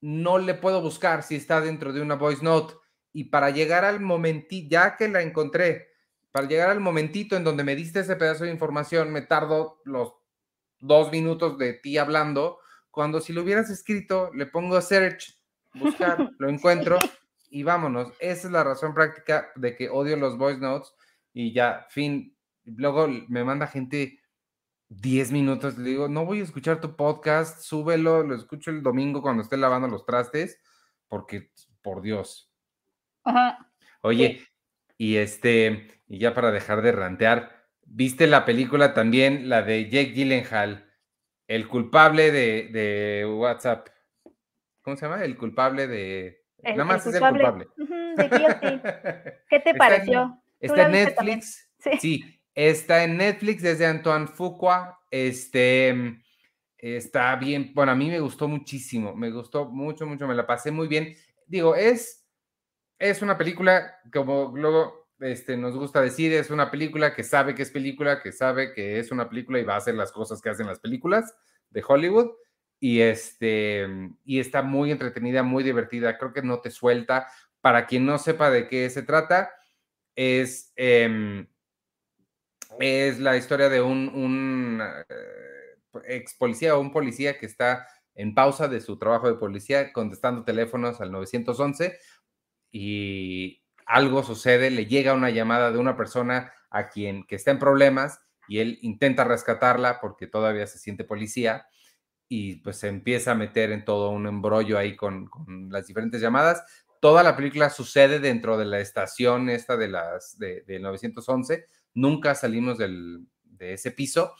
no le puedo buscar si está dentro de una voice note. Y para llegar al momentito, ya que la encontré, para llegar al momentito en donde me diste ese pedazo de información, me tardo los dos minutos de ti hablando, cuando si lo hubieras escrito, le pongo search buscar, lo encuentro y vámonos. Esa es la razón práctica de que odio los voice notes y ya, fin. Luego me manda gente 10 minutos, le digo, no voy a escuchar tu podcast, súbelo, lo escucho el domingo cuando esté lavando los trastes, porque, por Dios. Ajá. Oye, y este, y ya para dejar de rantear, ¿viste la película también, la de Jake Gyllenhaal, el culpable de, de WhatsApp? ¿Cómo se llama? El culpable de... Nada más es el culpable. ¿Qué te pareció? Está en Netflix. Sí. está en Netflix desde Antoine Fuqua. Este está bien. Bueno, a mí me gustó muchísimo. Me gustó mucho, mucho. Me la pasé muy bien. Digo, es, es una película, como luego este, nos gusta decir, es una película que sabe que es película, que sabe que es una película y va a hacer las cosas que hacen las películas de Hollywood y este y está muy entretenida, muy divertida. Creo que no te suelta. Para quien no sepa de qué se trata, es, em, es la historia de un, un eh, ex policía o un policía que está en pausa de su trabajo de policía contestando teléfonos al 911 y algo sucede, le llega una llamada de una persona a quien que está en problemas y él intenta rescatarla porque todavía se siente policía y pues se empieza a meter en todo un embrollo ahí con, las diferentes llamadas. Toda la película sucede dentro de la estación esta de las de, 911. Nunca salimos del, de ese piso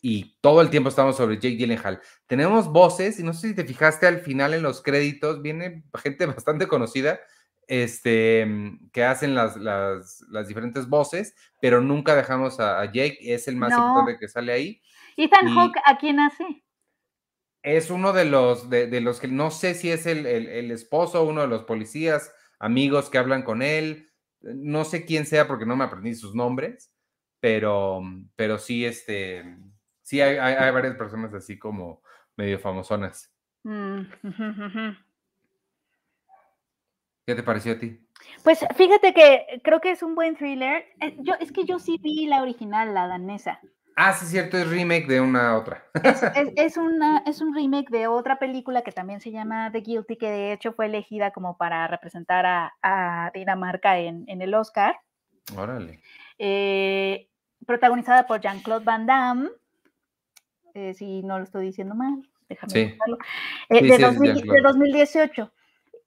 y todo el tiempo estamos sobre Jake Gyllenhaal. Tenemos voces, y no sé si te fijaste al final en los créditos, viene gente bastante conocida este, que hacen las, las, diferentes voces, pero nunca dejamos a, Jake, es el más importante que sale ahí. Ethan Hawke, ¿a quién hace? Es uno de los, de, los que no sé si es el, esposo, uno de los policías, amigos que hablan con él. No sé quién sea porque no me aprendí sus nombres, pero, pero sí, este, sí hay, varias personas así como medio famosonas. Mm, ¿Qué te pareció a ti? Pues fíjate que creo que es un buen thriller. Eh, yo, es que yo sí vi la original, la danesa. Ah, sí, cierto, es remake de una otra. Es, una, es un remake de otra película que también se llama The Guilty, que de hecho fue elegida como para representar a, Dinamarca en, en, el Oscar. Órale. Eh, protagonizada por Jean-Claude Van Damme, eh, si no lo estoy diciendo mal, déjame sí. Eh, de, de 2018.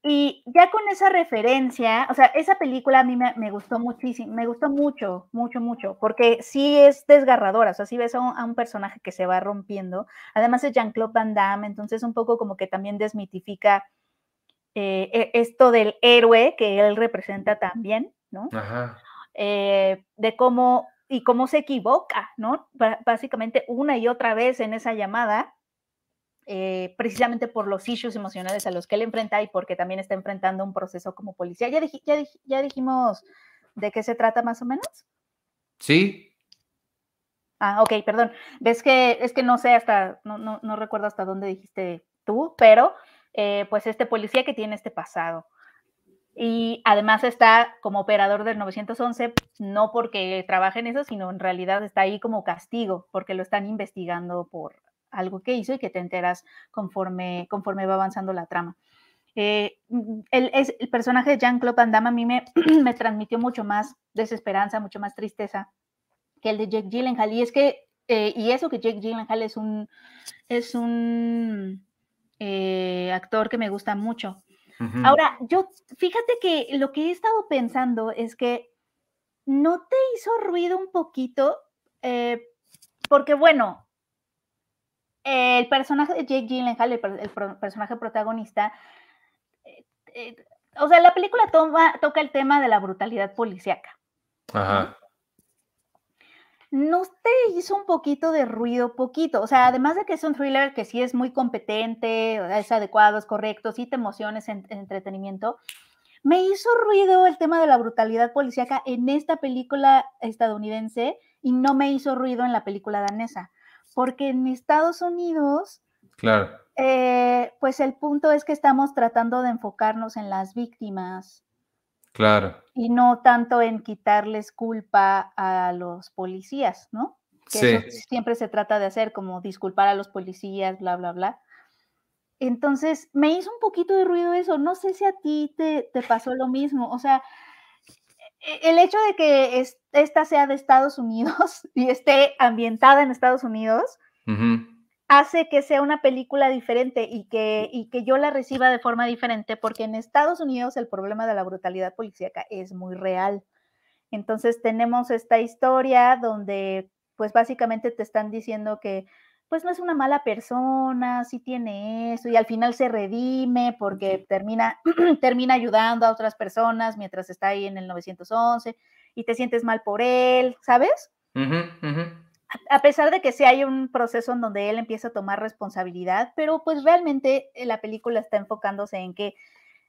Y ya con esa referencia, o sea, esa película a mí me, gustó muchísimo, me gustó mucho, mucho, mucho, porque sí es desgarradora, o sea, sí ves a un, personaje que se va rompiendo. Además es Jean-Claude Van Damme, entonces un poco como que también desmitifica eh, e, esto del héroe que él representa también, ¿no? Ajá. Eh, de cómo y cómo se equivoca, ¿no? básicamente una y otra vez en esa llamada eh, precisamente por los issues emocionales a los que él enfrenta y porque también está enfrentando un proceso como policía. ¿Ya, ya, dijimos de qué se trata más o menos? Sí. Ah, ok, perdón. Ves que es que no sé hasta, no, no, no recuerdo hasta dónde dijiste tú, pero eh, pues este policía que tiene este pasado. Y además está como operador del 911, no porque trabaje en eso, sino en realidad está ahí como castigo, porque lo están investigando por algo que hizo y que te enteras conforme, conforme va avanzando la trama. Eh, mm, el, es, el personaje de Jean-Claude Van Damme a mí me, me, transmitió mucho más desesperanza, mucho más tristeza que el de Jake Gyllenhaal. Y es que, eh, y eso que Jake Gyllenhaal es un, es un eh, actor que me gusta mucho. Ahora, yo, fíjate que lo que he estado pensando es que no te hizo ruido un poquito, porque bueno, el personaje de Jake Gyllenhaal, el, personaje protagonista, eh, eh, o sea, la película toca el tema de la brutalidad policíaca. Ajá. ¿No te hizo un poquito de ruido? Poquito. O sea, además de que es un thriller que sí es muy competente, es adecuado, es correcto, sí te emociones en, en entretenimiento, me hizo ruido el tema de la brutalidad policíaca en esta película estadounidense y no me hizo ruido en la película danesa porque en Estados Unidos, claro. Eh, pues el punto es que estamos tratando de enfocarnos en las víctimas. Claro. Y no tanto en quitarles culpa a los policías, ¿no? Que sí. eso siempre se trata de hacer, como disculpar a los policías, bla, bla, bla. Entonces, me hizo un poquito de ruido eso. No sé si a ti te, te pasó lo mismo. O sea, el hecho de que esta sea de Estados Unidos y esté ambientada en Estados Unidos hace que sea una película diferente y que, y que yo la reciba de forma diferente, porque en Estados Unidos el problema de la brutalidad policíaca es muy real. Entonces tenemos esta historia donde pues básicamente te están diciendo que pues no es una mala persona, sí tiene eso, y al final se redime porque termina, termina ayudando a otras personas mientras está ahí en el 911 y te sientes mal por él, ¿sabes? A, pesar de que sí hay un proceso en donde él empieza a tomar responsabilidad, pero pues realmente eh, la película está enfocándose en que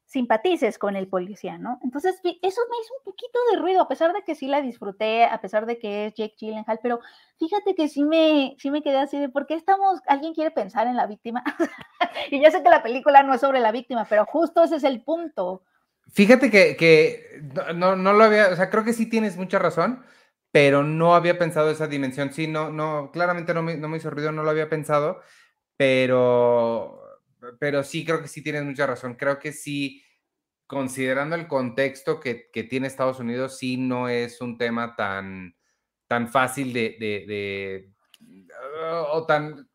simpatices con el policía, ¿no? Entonces, eso me hizo un poquito de ruido, a pesar de que sí la disfruté, a pesar de que es Jake Gyllenhaal, pero fíjate que sí me, sí me quedé así de, ¿por qué estamos, alguien quiere pensar en la víctima? y ya sé que la película no es sobre la víctima, pero justo ese es el punto. Fíjate que, no, no, lo había, o sea, creo que sí tienes mucha razón, pero no había pensado esa dimensión, sí, no, no, claramente no me, no me hizo ruido, no lo había pensado, pero pero sí creo que sí tienes mucha razón. Creo que sí, considerando el contexto que, tiene Estados Unidos, sí no es un tema tan, tan fácil de, o tan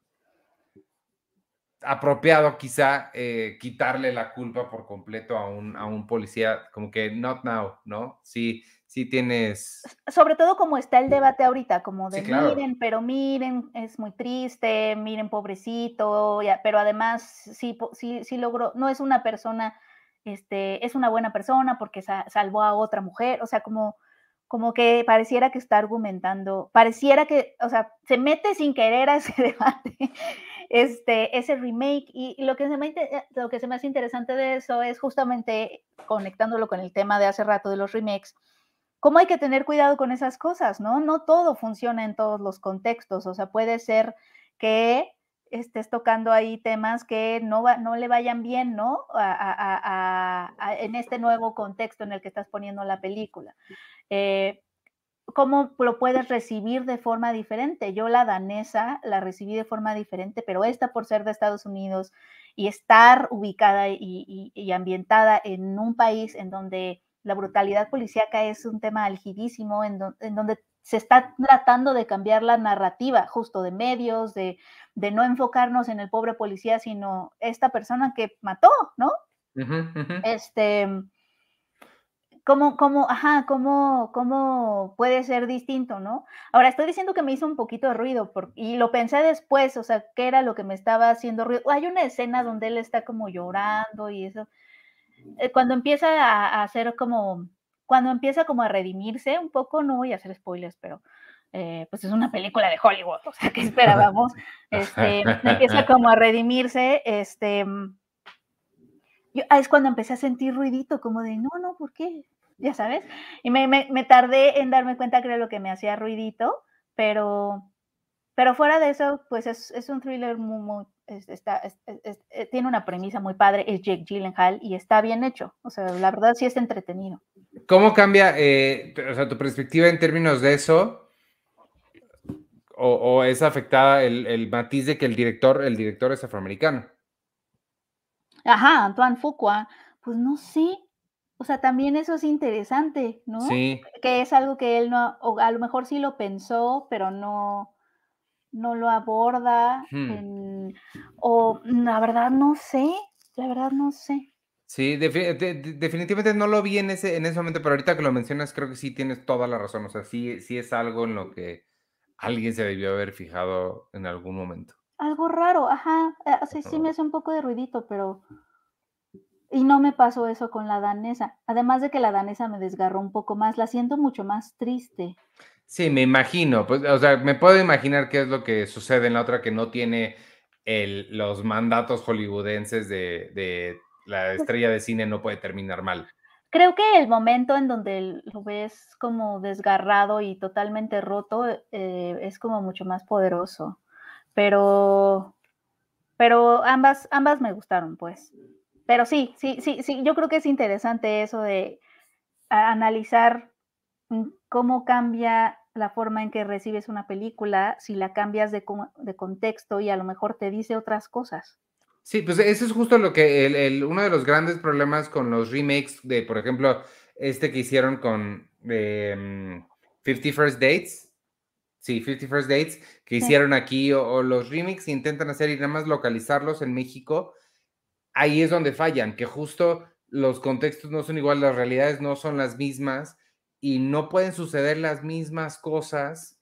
apropiado quizá eh, quitarle la culpa por completo a un, a un policía, como que not now, ¿no? Sí, sí tienes... Sobre todo como está el debate ahorita, como de miren, pero miren, es muy triste, miren, pobrecito, pero además sí, sí, sí logró, no es una persona, este, es una buena persona porque salvó a otra mujer, o sea, como, como que pareciera que está argumentando, pareciera que, o sea, se mete sin querer a ese debate, este, ese remake, y, lo, que se me, lo que se me hace interesante de eso es justamente conectándolo con el tema de hace rato de los remakes, cómo hay que tener cuidado con esas cosas, ¿no? No todo funciona en todos los contextos, o sea, puede ser que estés tocando ahí temas que no, no le vayan bien, ¿no? en este nuevo contexto en el que estás poniendo la película. Eh, cómo lo puedes recibir de forma diferente. Yo la danesa la recibí de forma diferente, pero esta por ser de Estados Unidos y estar ubicada y, ambientada en un país en donde la brutalidad policíaca es un tema algidísimo, en, donde se está tratando de cambiar la narrativa justo de medios, de, no enfocarnos en el pobre policía, sino esta persona que mató, ¿no? Este, ¿Cómo, cómo, ajá, cómo, cómo puede ser distinto, no? Ahora, estoy diciendo que me hizo un poquito de ruido y lo pensé después, o sea, ¿qué era lo que me estaba haciendo ruido? Hay una escena donde él está como llorando y eso. Eh, cuando empieza a, hacer como, cuando empieza como a redimirse un poco, no voy a hacer spoilers, pero eh, pues es una película de Hollywood, o sea, ¿qué esperábamos? Este, empieza como a redimirse, este, yo, es cuando empecé a sentir ruidito, como de, no, no, ¿por qué? ya sabes. Y me, me, tardé en darme cuenta que era lo que me hacía ruidito, pero, pero fuera de eso, pues es, es un thriller muy, muy está, eh, tiene una premisa muy padre, es Jake Gyllenhaal y está bien hecho. O sea, la verdad sí es entretenido. ¿Cómo cambia eh, o sea, tu perspectiva en términos de eso? ¿O, es afectada el, el, matiz de que el director, el director es afroamericano? Ajá, Antoine Fuqua. Pues no sé, o sea, también eso es interesante, ¿no? Sí. Que es algo que él no, o a lo mejor sí lo pensó, pero no, no lo aborda. Hmm. o la verdad no sé, la verdad no sé. Sí, definitivamente no lo vi en ese, en ese momento, pero ahorita que lo mencionas creo que sí tienes toda la razón. O sea, sí, sí es algo en lo que alguien se debió haber fijado en algún momento. Algo raro, ajá. Eh, sí, sí me hace un poco de ruidito, pero y no me pasó eso con la danesa. Además de que la danesa me desgarró un poco más, la siento mucho más triste. Sí, me imagino. Pues, o sea, me puedo imaginar qué es lo que sucede en la otra que no tiene el, los mandatos hollywoodenses de, la pues estrella de cine no puede terminar mal. Creo que el momento en donde lo ves como desgarrado y totalmente roto eh, es como mucho más poderoso. Pero, pero ambas, ambas me gustaron, pues pero sí, sí, sí, sí, yo creo que es interesante eso de analizar cómo cambia la forma en que recibes una película si la cambias de, de contexto y a lo mejor te dice otras cosas. Sí, pues eso es justo lo que el, uno de los grandes problemas con los remakes de, por ejemplo, este que hicieron con 50 mm, First Dates. Sí, 50 First Dates, que hicieron aquí, o, o, los remakes intentan hacer y nada más localizarlos en México ahí es donde fallan, que justo los contextos no son iguales, las realidades no son las mismas y no pueden suceder las mismas cosas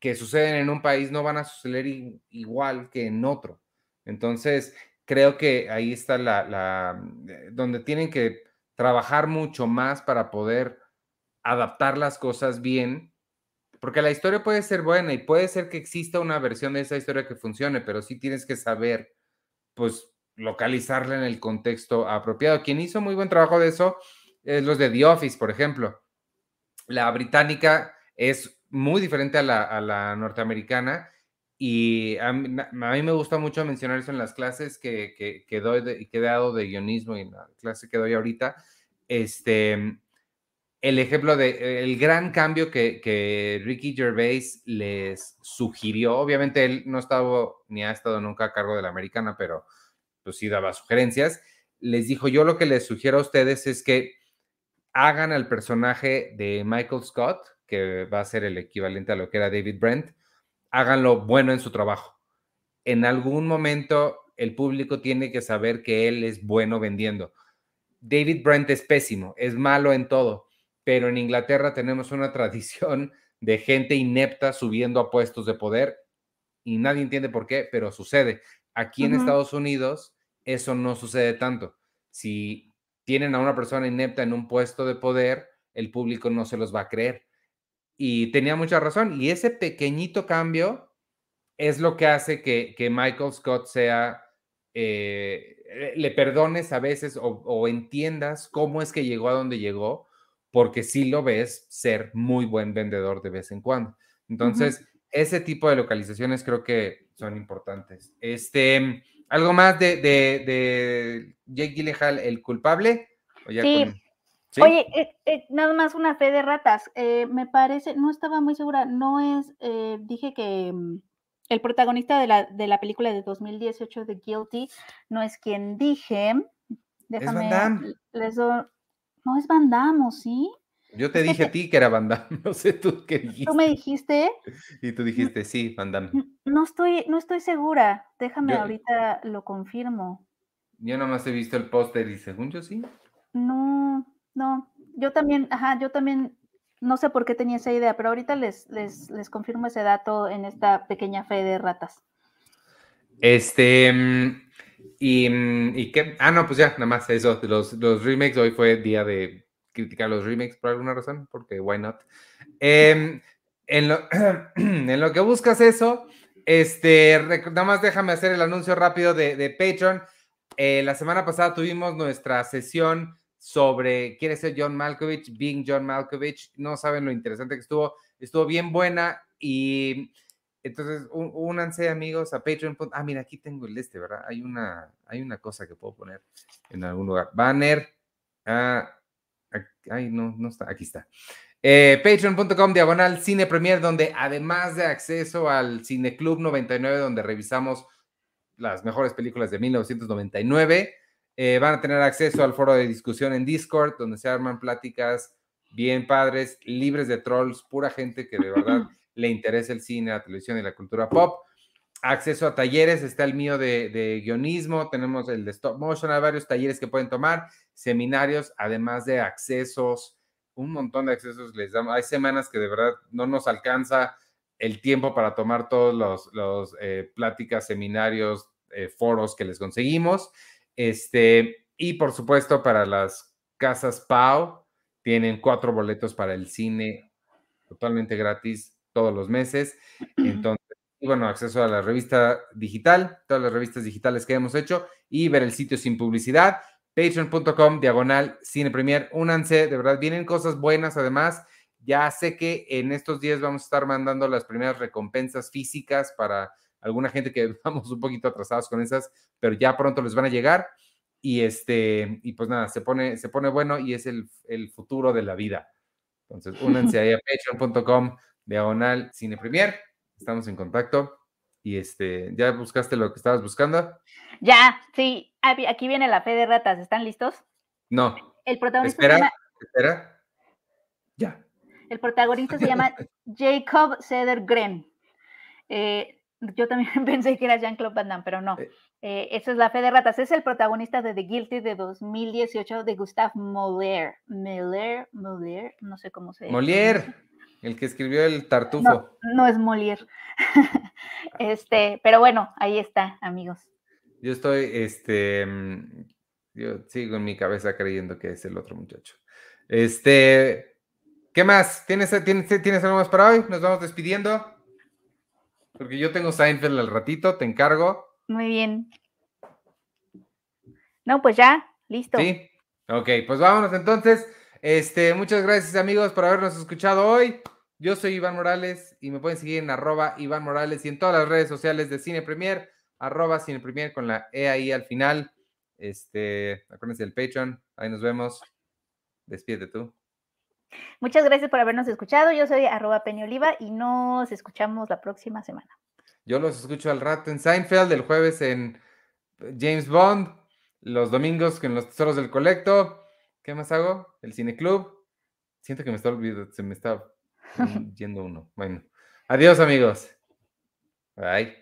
que suceden en un país, no van a suceder igual que en otro. Entonces, creo que ahí está la, eh, donde tienen que trabajar mucho más para poder adaptar las cosas bien, porque la historia puede ser buena y puede ser que exista una versión de esa historia que funcione, pero sí tienes que saber, pues, localizarla en el contexto apropiado. Quien hizo muy buen trabajo de eso es los de The Office, por ejemplo. La británica es muy diferente a la, norteamericana y a mí, me gusta mucho mencionar eso en las clases que, que, doy de, que he dado de guionismo y en la clase que doy ahorita. Este, el ejemplo de el gran cambio que, que, Ricky Gervais les sugirió, obviamente él no estaba ni ha estado nunca a cargo de la americana, pero pues sí daba sugerencias, les dijo, yo lo que les sugiero a ustedes es que hagan al personaje de Michael Scott, que va a ser el equivalente a lo que era David Brent, háganlo bueno en su trabajo. En algún momento el público tiene que saber que él es bueno vendiendo. David Brent es pésimo, es malo en todo, pero en Inglaterra tenemos una tradición de gente inepta subiendo a puestos de poder y nadie entiende por qué, pero sucede. Aquí en Estados Unidos eso no sucede tanto. Si tienen a una persona inepta en un puesto de poder, el público no se los va a creer. Y tenía mucha razón. Y ese pequeñito cambio es lo que hace que, Michael Scott sea, eh, le perdones a veces o, entiendas cómo es que llegó a donde llegó, porque sí lo ves ser muy buen vendedor de vez en cuando. Entonces, ese tipo de localizaciones creo que son importantes. Este, ¿Algo más de, de, Jake Gyllenhaal, el culpable? sí, Oye, eh, eh, nada más una fe de ratas. Eh, me parece, no estaba muy segura, no es, dije que mm, el protagonista de la, de la película de 2018 de Guilty no es quien dije. Déjame, ¿Es Van les no es Van Damme, ¿sí? Yo te dije a ti que era Van Damme, no sé tú qué dijiste. Tú me dijiste. Y tú dijiste, sí, Van Damme. No estoy, no estoy segura, déjame ahorita lo confirmo. Yo nomás he visto el póster y según yo sí. No, no, yo también, ajá, yo también no sé por qué tenía esa idea, pero ahorita les, les, les confirmo ese dato en esta pequeña fe de ratas. Este, mm, y, mm, y qué, ah, no, pues ya, nada más eso, los, los remakes, hoy fue día de criticar los remakes por alguna razón, porque why not. Em, en, lo, en lo que buscas eso, este, nada más déjame hacer el anuncio rápido de, de Patreon. Eh, la semana pasada tuvimos nuestra sesión sobre quiere ser John Malkovich, Being John Malkovich. No saben lo interesante que estuvo. Estuvo bien buena y entonces únanse amigos a Patreon. Ah, mira, aquí tengo el este, ¿verdad? Hay una, hay una cosa que puedo poner en algún lugar. Banner. Ah, ay, no, no está. Aquí está. Eh, Patreon.com diagonal Cine Premier, donde además de acceso al Cine Club 99, donde revisamos las mejores películas de 1999, eh, van a tener acceso al foro de discusión en Discord, donde se arman pláticas bien padres, libres de trolls, pura gente que de verdad le interesa el cine, la televisión y la cultura pop. Acceso a talleres, está el mío de, guionismo, tenemos el de stop motion, hay varios talleres que pueden tomar, seminarios, además de accesos, un montón de accesos les damos. Hay semanas que de verdad no nos alcanza el tiempo para tomar todos los, los eh, pláticas, seminarios, eh, foros que les conseguimos. Este, y por supuesto, para las casas Pau, tienen cuatro boletos para el cine totalmente gratis todos los meses. Entonces, bueno, acceso a la revista digital, todas las revistas digitales que hemos hecho y ver el sitio sin publicidad. Patreon.com, diagonal, cine premier. Únanse, de verdad, vienen cosas buenas. Además, ya sé que en estos días vamos a estar mandando las primeras recompensas físicas para alguna gente que vamos un poquito atrasados con esas, pero ya pronto les van a llegar. Y este, y pues nada, se pone, se pone bueno y es el, futuro de la vida. Entonces, únanse ahí a patreon.com, diagonal cine premier. Estamos en contacto. Y este, ¿ya buscaste lo que estabas buscando? Ya, sí. Aquí viene la fe de ratas. ¿Están listos? No. El protagonista espera, se llama... espera. Ya. El protagonista se llama Jacob Sedergren. Eh, yo también pensé que era Jean-Claude Van Damme, pero no. Eh. Eh, esa es la fe de ratas. Es el protagonista de The Guilty de 2018 de Gustave Molière. Molière, Molière, no sé cómo se llama. Molière, el que escribió el tartufo. No, es Molière. este, pero bueno, ahí está, amigos. Yo estoy, este, mm, yo sigo en mi cabeza creyendo que es el otro muchacho. Este, ¿qué más? ¿Tienes, tienes, ¿tienes algo más para hoy? Nos vamos despidiendo. Porque yo tengo Seinfeld al ratito, te encargo. Muy bien. No, pues ya, listo. Sí. Ok, pues vámonos entonces. Este, muchas gracias amigos por habernos escuchado hoy. Yo soy Iván Morales y me pueden seguir en arroba Iván Morales y en todas las redes sociales de Cine Premier, arroba Cine Premier con la E ahí al final. Este, acuérdense del Patreon, ahí nos vemos. Despídete tú. Muchas gracias por habernos escuchado. Yo soy arroba Oliva y nos escuchamos la próxima semana. Yo los escucho al rato en Seinfeld, el jueves en James Bond, los domingos en Los Tesoros del Colecto. ¿Qué más hago? El Cine Club. Siento que me está olvidando, se me está yendo uno. Bueno, adiós amigos. Bye.